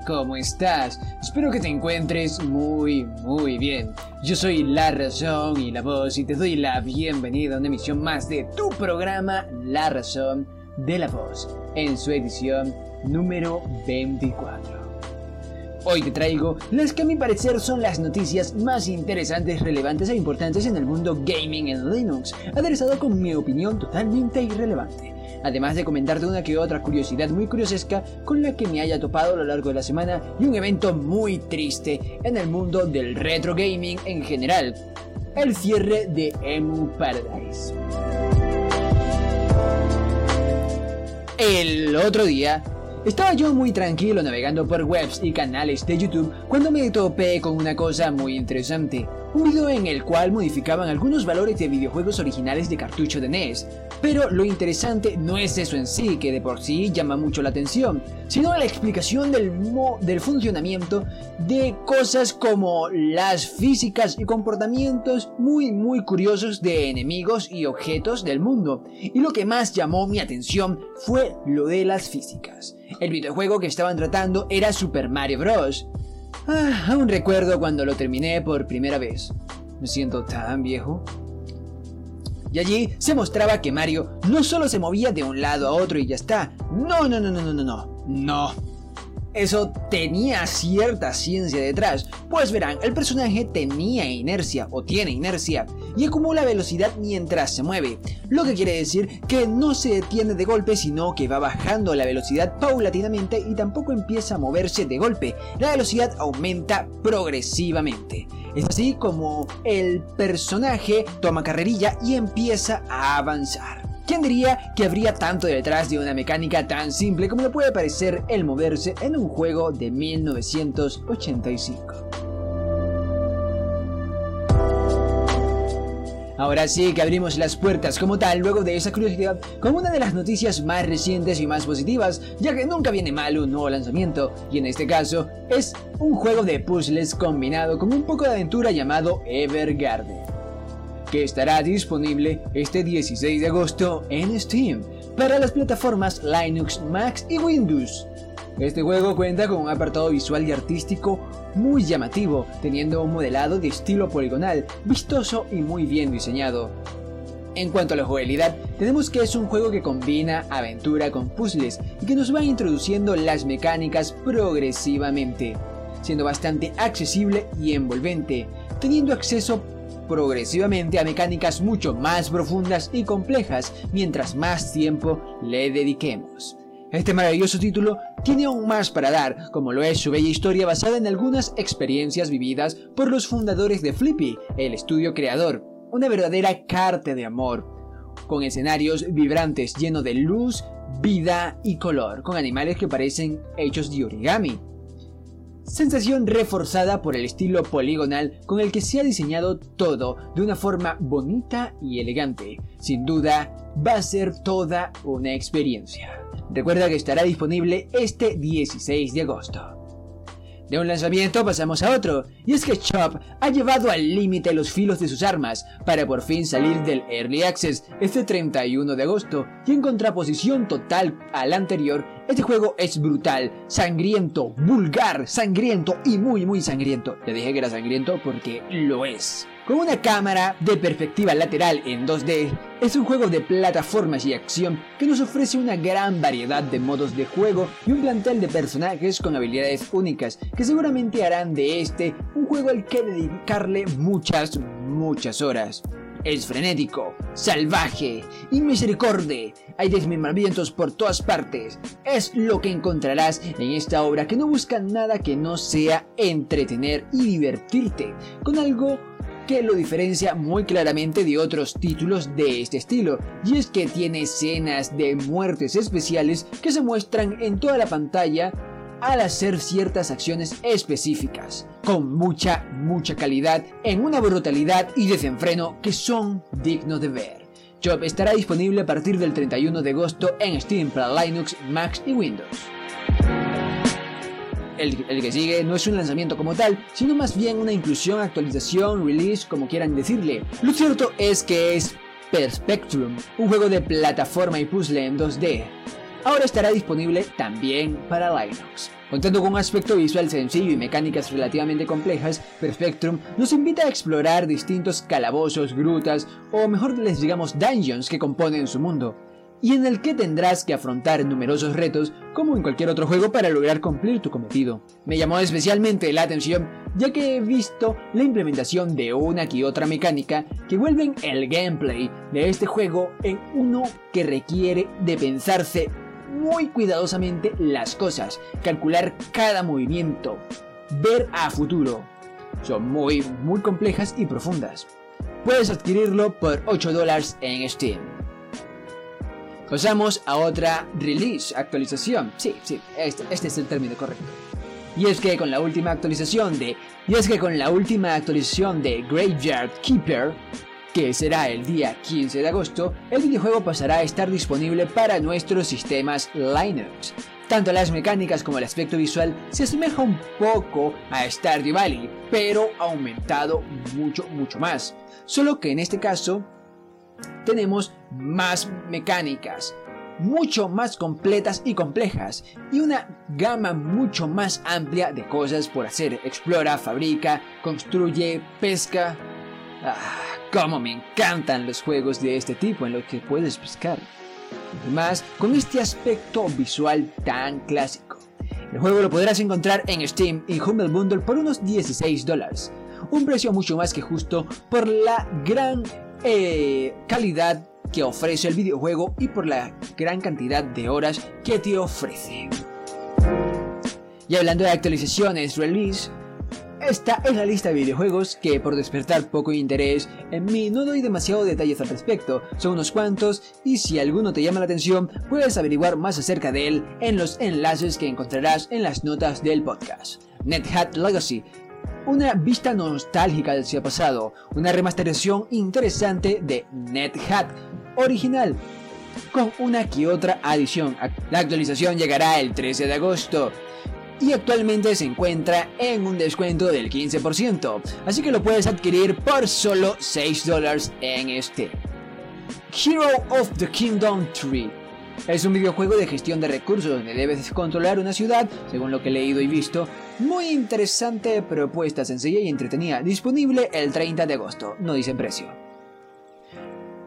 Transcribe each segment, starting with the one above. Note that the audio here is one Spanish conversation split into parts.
¿Cómo estás? Espero que te encuentres muy, muy bien. Yo soy La Razón y la Voz y te doy la bienvenida a una emisión más de tu programa La Razón de la Voz, en su edición número 24. Hoy te traigo las que a mi parecer son las noticias más interesantes, relevantes e importantes en el mundo gaming en Linux, aderezado con mi opinión totalmente irrelevante además de comentarte una que otra curiosidad muy curiosesca con la que me haya topado a lo largo de la semana y un evento muy triste en el mundo del retro gaming en general, el cierre de Emu Paradise. El otro día estaba yo muy tranquilo navegando por webs y canales de YouTube cuando me topé con una cosa muy interesante. Un video en el cual modificaban algunos valores de videojuegos originales de cartucho de NES. Pero lo interesante no es eso en sí, que de por sí llama mucho la atención, sino la explicación del, del funcionamiento de cosas como las físicas y comportamientos muy muy curiosos de enemigos y objetos del mundo. Y lo que más llamó mi atención fue lo de las físicas. El videojuego que estaban tratando era Super Mario Bros. Ah, aún recuerdo cuando lo terminé por primera vez. Me siento tan viejo. Y allí se mostraba que Mario no solo se movía de un lado a otro y ya está. No, no, no, no, no, no, no. No eso tenía cierta ciencia detrás, pues verán, el personaje tenía inercia o tiene inercia y acumula velocidad mientras se mueve, lo que quiere decir que no se detiene de golpe sino que va bajando la velocidad paulatinamente y tampoco empieza a moverse de golpe, la velocidad aumenta progresivamente. Es así como el personaje toma carrerilla y empieza a avanzar. ¿Quién diría que habría tanto detrás de una mecánica tan simple como le puede parecer el moverse en un juego de 1985? Ahora sí que abrimos las puertas como tal luego de esa curiosidad con una de las noticias más recientes y más positivas, ya que nunca viene mal un nuevo lanzamiento, y en este caso es un juego de puzzles combinado con un poco de aventura llamado Evergarden que estará disponible este 16 de agosto en Steam para las plataformas Linux, Mac y Windows. Este juego cuenta con un apartado visual y artístico muy llamativo, teniendo un modelado de estilo poligonal, vistoso y muy bien diseñado. En cuanto a la jugabilidad, tenemos que es un juego que combina aventura con puzzles y que nos va introduciendo las mecánicas progresivamente, siendo bastante accesible y envolvente, teniendo acceso progresivamente a mecánicas mucho más profundas y complejas mientras más tiempo le dediquemos. Este maravilloso título tiene aún más para dar, como lo es su bella historia basada en algunas experiencias vividas por los fundadores de Flippy, el estudio creador, una verdadera carta de amor, con escenarios vibrantes llenos de luz, vida y color, con animales que parecen hechos de origami, Sensación reforzada por el estilo poligonal con el que se ha diseñado todo de una forma bonita y elegante. Sin duda, va a ser toda una experiencia. Recuerda que estará disponible este 16 de agosto. De un lanzamiento pasamos a otro, y es que Chop ha llevado al límite los filos de sus armas para por fin salir del Early Access este 31 de agosto, y en contraposición total al anterior, este juego es brutal, sangriento, vulgar, sangriento y muy muy sangriento. Le dije que era sangriento porque lo es. Con una cámara de perspectiva lateral en 2D, es un juego de plataformas y acción que nos ofrece una gran variedad de modos de juego y un plantel de personajes con habilidades únicas que seguramente harán de este un juego al que dedicarle muchas, muchas horas. Es frenético, salvaje y misericorde. Hay desmembramientos por todas partes. Es lo que encontrarás en esta obra que no busca nada que no sea entretener y divertirte con algo que lo diferencia muy claramente de otros títulos de este estilo, y es que tiene escenas de muertes especiales que se muestran en toda la pantalla al hacer ciertas acciones específicas, con mucha, mucha calidad, en una brutalidad y desenfreno que son dignos de ver. Job estará disponible a partir del 31 de agosto en Steam para Linux, Mac y Windows el, que sigue no es un lanzamiento como tal, sino más bien una inclusión, actualización, release, como quieran decirle. Lo cierto es que es Perspectrum, un juego de plataforma y puzzle en 2D. Ahora estará disponible también para Linux. Contando con un aspecto visual sencillo y mecánicas relativamente complejas, Perfectrum nos invita a explorar distintos calabozos, grutas o mejor les digamos dungeons que componen su mundo y en el que tendrás que afrontar numerosos retos como en cualquier otro juego para lograr cumplir tu cometido. Me llamó especialmente la atención ya que he visto la implementación de una y otra mecánica que vuelven el gameplay de este juego en uno que requiere de pensarse muy cuidadosamente las cosas, calcular cada movimiento, ver a futuro. Son muy, muy complejas y profundas. Puedes adquirirlo por 8 dólares en Steam. Pasamos a otra release, actualización. Sí, sí, este, este, es el término correcto. Y es que con la última actualización de. Y es que con la última actualización de Graveyard Keeper, que será el día 15 de agosto, el videojuego pasará a estar disponible para nuestros sistemas Linux. Tanto las mecánicas como el aspecto visual se asemeja un poco a Stardew Valley, pero aumentado mucho, mucho más. Solo que en este caso tenemos más mecánicas, mucho más completas y complejas, y una gama mucho más amplia de cosas por hacer. Explora, fabrica, construye, pesca. Ah, cómo me encantan los juegos de este tipo en los que puedes pescar. Además, con este aspecto visual tan clásico. El juego lo podrás encontrar en Steam y Humble Bundle por unos 16 dólares, un precio mucho más que justo por la gran eh, calidad que ofrece el videojuego y por la gran cantidad de horas que te ofrece. Y hablando de actualizaciones release, esta es la lista de videojuegos que por despertar poco interés en mí no doy demasiado detalles al respecto, son unos cuantos y si alguno te llama la atención puedes averiguar más acerca de él en los enlaces que encontrarás en las notas del podcast. NetHat Legacy una vista nostálgica del siglo pasado, una remasterización interesante de NetHat original, con una que otra adición. La actualización llegará el 13 de agosto y actualmente se encuentra en un descuento del 15%, así que lo puedes adquirir por solo 6 dólares en este. Hero of the Kingdom 3 es un videojuego de gestión de recursos donde debes controlar una ciudad, según lo que he leído y visto. Muy interesante propuesta sencilla y entretenida, disponible el 30 de agosto, no dice precio.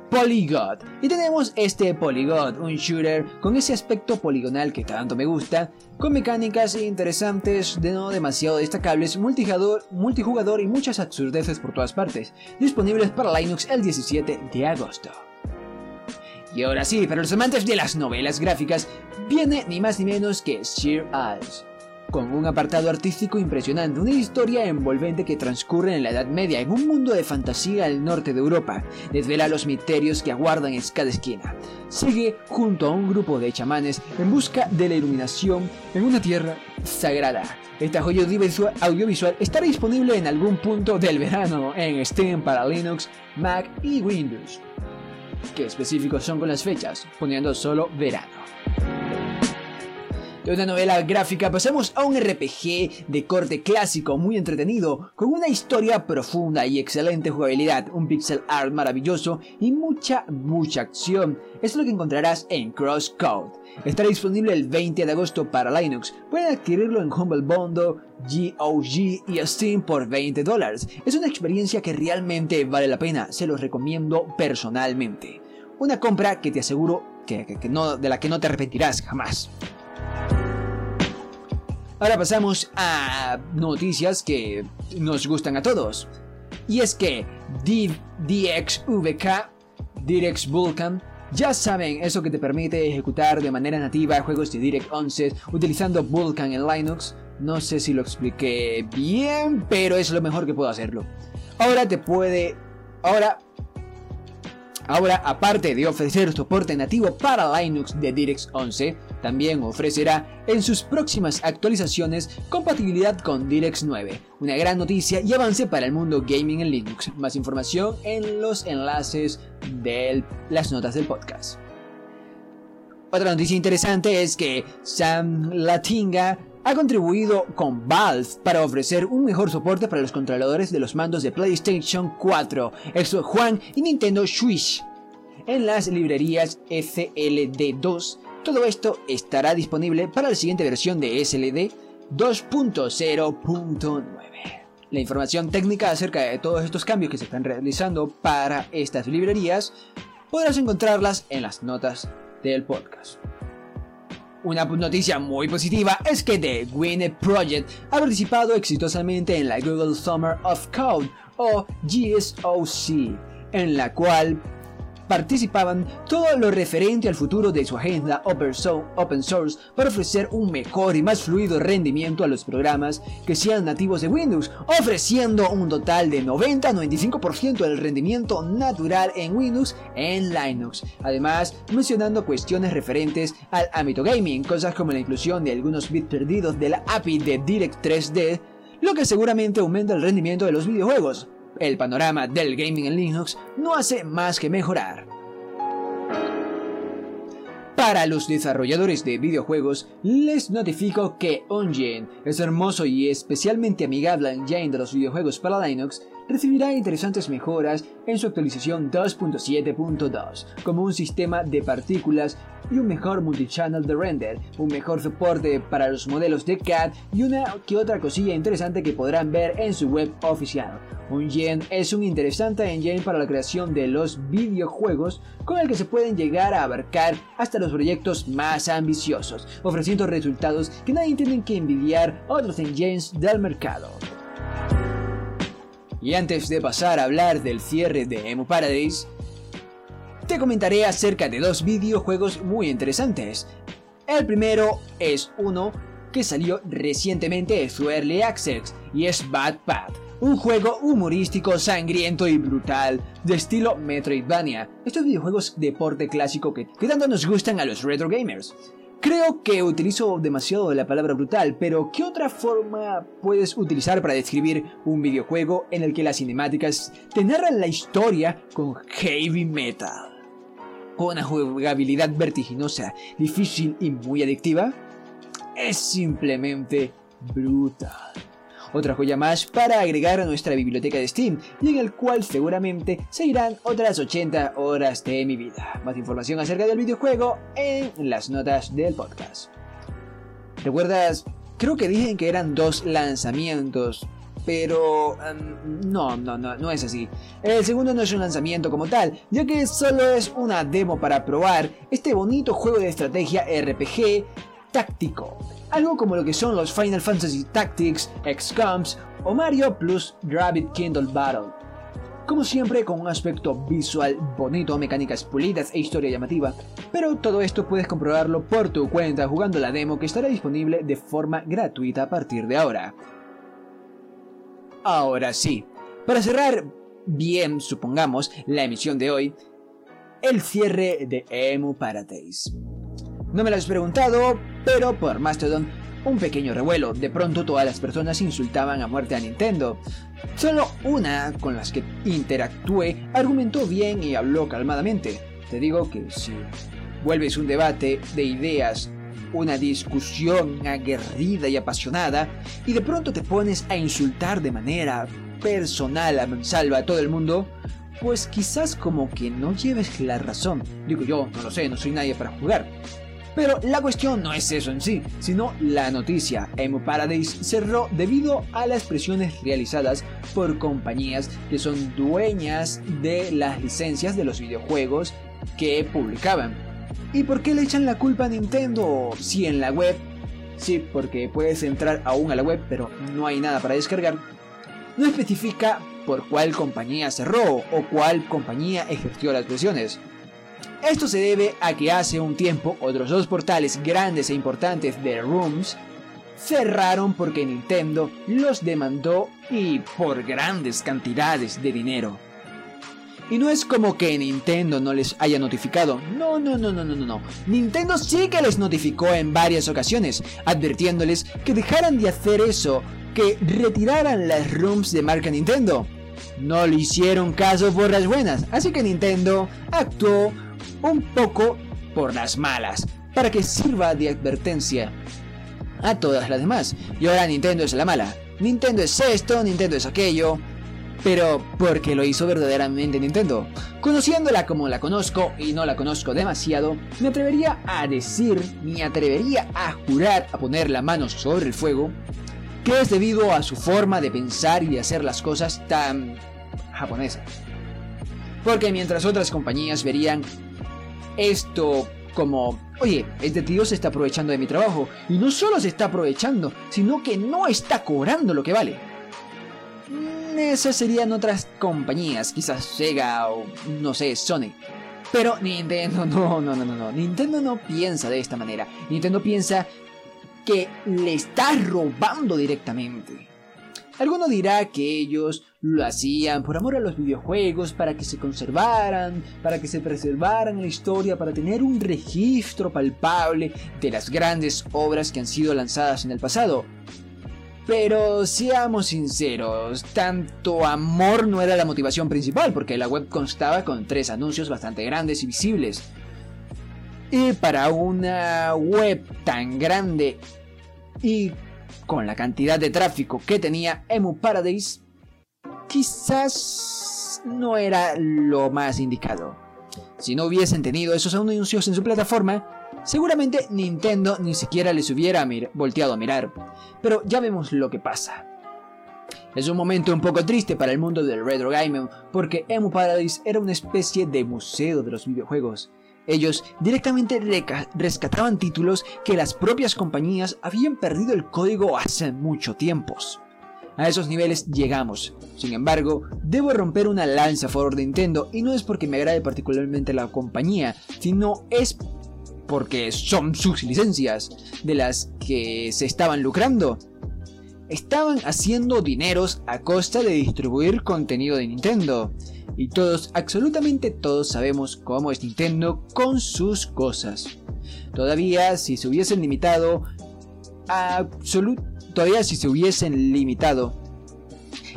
Polygod. Y tenemos este Polygod, un shooter con ese aspecto poligonal que tanto me gusta, con mecánicas interesantes, de no demasiado destacables, multijugador, multijugador y muchas absurdeces por todas partes, disponibles para Linux el 17 de agosto. Y ahora sí, para los amantes de las novelas gráficas, viene ni más ni menos que Sheer Eyes. Con un apartado artístico impresionante, una historia envolvente que transcurre en la Edad Media en un mundo de fantasía al norte de Europa, desvela los misterios que aguardan en cada esquina. Sigue junto a un grupo de chamanes en busca de la iluminación en una tierra sagrada. Esta joya audiovisual estará disponible en algún punto del verano en Steam para Linux, Mac y Windows que específicos son con las fechas, poniendo solo verano. De una novela gráfica pasamos a un RPG de corte clásico muy entretenido, con una historia profunda y excelente jugabilidad, un pixel art maravilloso y mucha, mucha acción. Es lo que encontrarás en Crosscode. Estará disponible el 20 de agosto para Linux. Pueden adquirirlo en Humble Bundle, GOG y Steam por 20 dólares. Es una experiencia que realmente vale la pena, se los recomiendo personalmente. Una compra que te aseguro que, no, de la que no te arrepentirás jamás. Ahora pasamos a noticias que nos gustan a todos. Y es que DXVK, DirectX Vulkan, ya saben, eso que te permite ejecutar de manera nativa juegos de Direct 11 utilizando Vulkan en Linux. No sé si lo expliqué bien, pero es lo mejor que puedo hacerlo. Ahora te puede... Ahora Ahora, aparte de ofrecer soporte nativo para Linux de DirectX 11, también ofrecerá en sus próximas actualizaciones compatibilidad con DirectX 9. Una gran noticia y avance para el mundo gaming en Linux. Más información en los enlaces de las notas del podcast. Otra noticia interesante es que Sam Latinga ha contribuido con Valve para ofrecer un mejor soporte para los controladores de los mandos de PlayStation 4, Xbox One y Nintendo Switch en las librerías SLD2. Todo esto estará disponible para la siguiente versión de SLD 2.0.9. La información técnica acerca de todos estos cambios que se están realizando para estas librerías podrás encontrarlas en las notas del podcast. Una noticia muy positiva es que The Gwyneth Project ha participado exitosamente en la Google Summer of Code o GSOC, en la cual participaban todo lo referente al futuro de su agenda open source para ofrecer un mejor y más fluido rendimiento a los programas que sean nativos de Windows, ofreciendo un total de 90-95% del rendimiento natural en Windows en Linux. Además, mencionando cuestiones referentes al ámbito gaming, cosas como la inclusión de algunos bits perdidos de la API de Direct 3D, lo que seguramente aumenta el rendimiento de los videojuegos el panorama del gaming en Linux no hace más que mejorar. Para los desarrolladores de videojuegos, les notifico que Ongene es hermoso y especialmente amigable engine de los videojuegos para Linux recibirá interesantes mejoras en su actualización 2.7.2, como un sistema de partículas y un mejor multichannel de render, un mejor soporte para los modelos de CAD y una que otra cosilla interesante que podrán ver en su web oficial. Ungen es un interesante engine para la creación de los videojuegos con el que se pueden llegar a abarcar hasta los proyectos más ambiciosos, ofreciendo resultados que nadie tienen que envidiar otros engines del mercado. Y antes de pasar a hablar del cierre de Emu Paradise, te comentaré acerca de dos videojuegos muy interesantes. El primero es uno que salió recientemente de su Early Access y es Bad Path, un juego humorístico, sangriento y brutal de estilo Metroidvania. Estos videojuegos de porte clásico que, que tanto nos gustan a los retro gamers. Creo que utilizo demasiado la palabra brutal, pero ¿qué otra forma puedes utilizar para describir un videojuego en el que las cinemáticas te narran la historia con heavy metal? Con una jugabilidad vertiginosa, difícil y muy adictiva? Es simplemente brutal otra joya más para agregar a nuestra biblioteca de Steam y en el cual seguramente seguirán otras 80 horas de mi vida. Más información acerca del videojuego en las notas del podcast. ¿Recuerdas? Creo que dije que eran dos lanzamientos, pero um, no, no, no, no es así. El segundo no es un lanzamiento como tal, ya que solo es una demo para probar este bonito juego de estrategia RPG táctico algo como lo que son los Final Fantasy Tactics, XCOMs o Mario plus Rabbit Kindle Battle. Como siempre con un aspecto visual bonito, mecánicas pulidas e historia llamativa, pero todo esto puedes comprobarlo por tu cuenta jugando la demo que estará disponible de forma gratuita a partir de ahora. Ahora sí, para cerrar bien, supongamos, la emisión de hoy, el cierre de Emu Paradise. No me lo has preguntado, pero por Mastodon, un pequeño revuelo. De pronto todas las personas insultaban a muerte a Nintendo. Solo una con las que interactué argumentó bien y habló calmadamente. Te digo que si vuelves un debate de ideas, una discusión aguerrida y apasionada, y de pronto te pones a insultar de manera personal a mansalva a todo el mundo, pues quizás como que no lleves la razón. Digo yo, no lo sé, no soy nadie para jugar. Pero la cuestión no es eso en sí, sino la noticia. Emu Paradise cerró debido a las presiones realizadas por compañías que son dueñas de las licencias de los videojuegos que publicaban. ¿Y por qué le echan la culpa a Nintendo si en la web? Sí, porque puedes entrar aún a la web, pero no hay nada para descargar. No especifica por cuál compañía cerró o cuál compañía ejerció las presiones. Esto se debe a que hace un tiempo otros dos portales grandes e importantes de Rooms cerraron porque Nintendo los demandó y por grandes cantidades de dinero. Y no es como que Nintendo no les haya notificado. No, no, no, no, no, no. Nintendo sí que les notificó en varias ocasiones, advirtiéndoles que dejaran de hacer eso, que retiraran las rooms de marca Nintendo. No le hicieron caso por las buenas, así que Nintendo actuó un poco por las malas, para que sirva de advertencia a todas las demás. Y ahora Nintendo es la mala. Nintendo es esto, Nintendo es aquello. pero porque lo hizo verdaderamente Nintendo. Conociéndola como la conozco y no la conozco demasiado, me atrevería a decir, me atrevería a jurar, a poner la mano sobre el fuego, que es debido a su forma de pensar y de hacer las cosas tan japonesa. Porque mientras otras compañías verían esto como, oye, este tío se está aprovechando de mi trabajo, y no solo se está aprovechando, sino que no está cobrando lo que vale. Mm, esas serían otras compañías, quizás Sega o no sé, Sony. Pero Nintendo no, no, no, no, no. Nintendo no piensa de esta manera. Nintendo piensa que le está robando directamente. Alguno dirá que ellos lo hacían por amor a los videojuegos, para que se conservaran, para que se preservaran la historia, para tener un registro palpable de las grandes obras que han sido lanzadas en el pasado. Pero seamos sinceros, tanto amor no era la motivación principal, porque la web constaba con tres anuncios bastante grandes y visibles. Y para una web tan grande y con la cantidad de tráfico que tenía Emu Paradise, quizás no era lo más indicado. Si no hubiesen tenido esos anuncios en su plataforma, seguramente Nintendo ni siquiera les hubiera volteado a mirar. Pero ya vemos lo que pasa. Es un momento un poco triste para el mundo del retro gaming porque Emu Paradise era una especie de museo de los videojuegos ellos directamente rescataban títulos que las propias compañías habían perdido el código hace mucho tiempo. A esos niveles llegamos. Sin embargo, debo romper una lanza a favor de Nintendo y no es porque me agrade particularmente la compañía, sino es porque son sus licencias de las que se estaban lucrando. Estaban haciendo dineros a costa de distribuir contenido de Nintendo. Y todos, absolutamente todos sabemos cómo es Nintendo con sus cosas. Todavía si se hubiesen limitado a todavía si se hubiesen limitado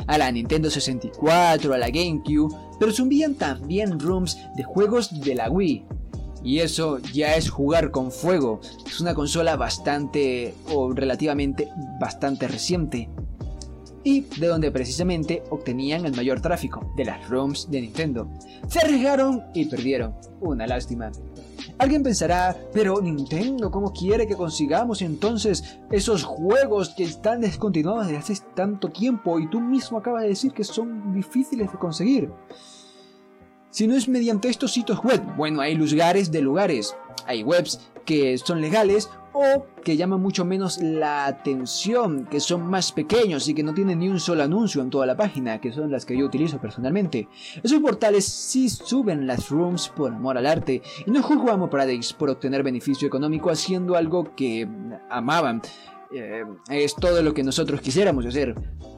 a la Nintendo 64, a la GameCube, pero zumbían también rooms de juegos de la Wii. Y eso ya es jugar con fuego. Es una consola bastante o relativamente bastante reciente y de donde precisamente obtenían el mayor tráfico, de las ROMs de Nintendo. Se arriesgaron y perdieron. Una lástima. Alguien pensará, pero Nintendo, ¿cómo quiere que consigamos entonces esos juegos que están descontinuados desde hace tanto tiempo y tú mismo acabas de decir que son difíciles de conseguir? Si no es mediante estos sitios web, bueno, hay lugares de lugares. Hay webs que son legales o que llaman mucho menos la atención, que son más pequeños y que no tienen ni un solo anuncio en toda la página, que son las que yo utilizo personalmente. Esos portales sí suben las rooms por amor al arte y no juzgo a Paradise por obtener beneficio económico haciendo algo que amaban. Eh, es todo lo que nosotros quisiéramos hacer,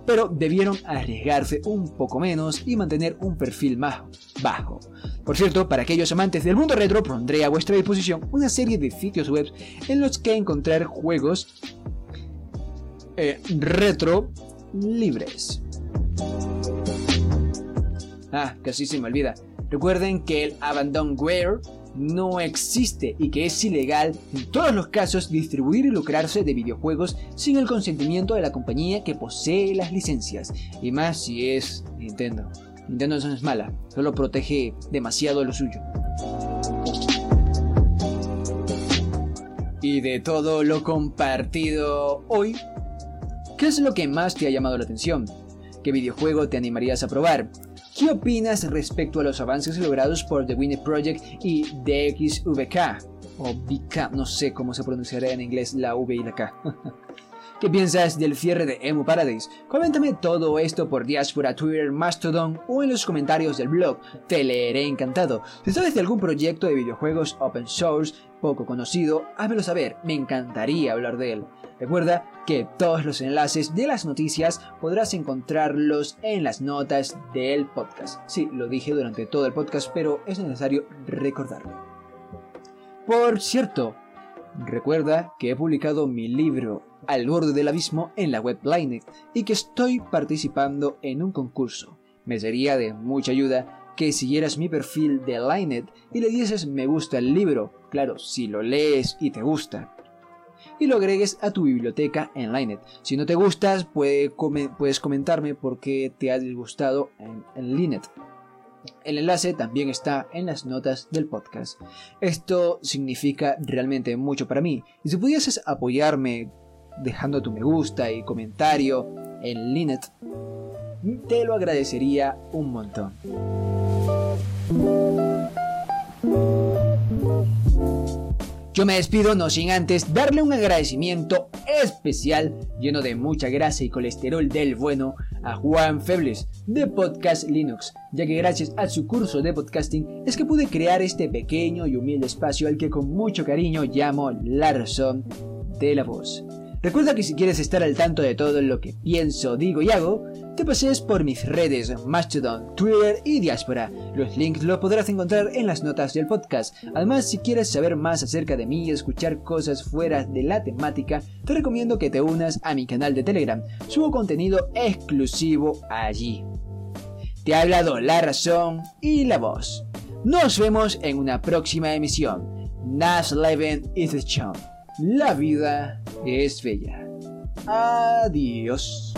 pero debieron arriesgarse un poco menos y mantener un perfil más bajo. Por cierto, para aquellos amantes del mundo retro, pondré a vuestra disposición una serie de sitios web en los que encontrar juegos eh, retro libres. Ah, casi se me olvida. Recuerden que el Abandonware no existe y que es ilegal en todos los casos distribuir y lucrarse de videojuegos sin el consentimiento de la compañía que posee las licencias, y más si es Nintendo. Nintendo no es mala, solo protege demasiado lo suyo. Y de todo lo compartido hoy, ¿qué es lo que más te ha llamado la atención? ¿Qué videojuego te animarías a probar? ¿Qué opinas respecto a los avances logrados por The Winnie Project y DXVK? O VK, no sé cómo se pronunciará en inglés la V y la K. ¿Qué piensas del cierre de Emu Paradise? Coméntame todo esto por Diaspora, Twitter, Mastodon o en los comentarios del blog. Te leeré encantado. Si sabes de algún proyecto de videojuegos open source poco conocido, házmelo saber. Me encantaría hablar de él. Recuerda que todos los enlaces de las noticias podrás encontrarlos en las notas del podcast. Sí, lo dije durante todo el podcast, pero es necesario recordarlo. Por cierto, recuerda que he publicado mi libro Al borde del abismo en la web Linet y que estoy participando en un concurso. Me sería de mucha ayuda que siguieras mi perfil de Linet y le dieses me gusta al libro, claro, si lo lees y te gusta. Y lo agregues a tu biblioteca en Linet. Si no te gustas, puedes comentarme por qué te ha disgustado en, en Linet. El enlace también está en las notas del podcast. Esto significa realmente mucho para mí. Y si pudieses apoyarme dejando tu me gusta y comentario en Linet, te lo agradecería un montón. Yo me despido no sin antes darle un agradecimiento especial lleno de mucha grasa y colesterol del bueno a Juan Febles de Podcast Linux, ya que gracias a su curso de podcasting es que pude crear este pequeño y humilde espacio al que con mucho cariño llamo La Razón de la Voz. Recuerda que si quieres estar al tanto de todo lo que pienso, digo y hago, te pases por mis redes Mastodon, Twitter y Diaspora. Los links los podrás encontrar en las notas del podcast. Además, si quieres saber más acerca de mí y escuchar cosas fuera de la temática, te recomiendo que te unas a mi canal de Telegram. Subo contenido exclusivo allí. Te ha hablado la razón y la voz. Nos vemos en una próxima emisión. Nas Leven is the la vida es bella. Adiós.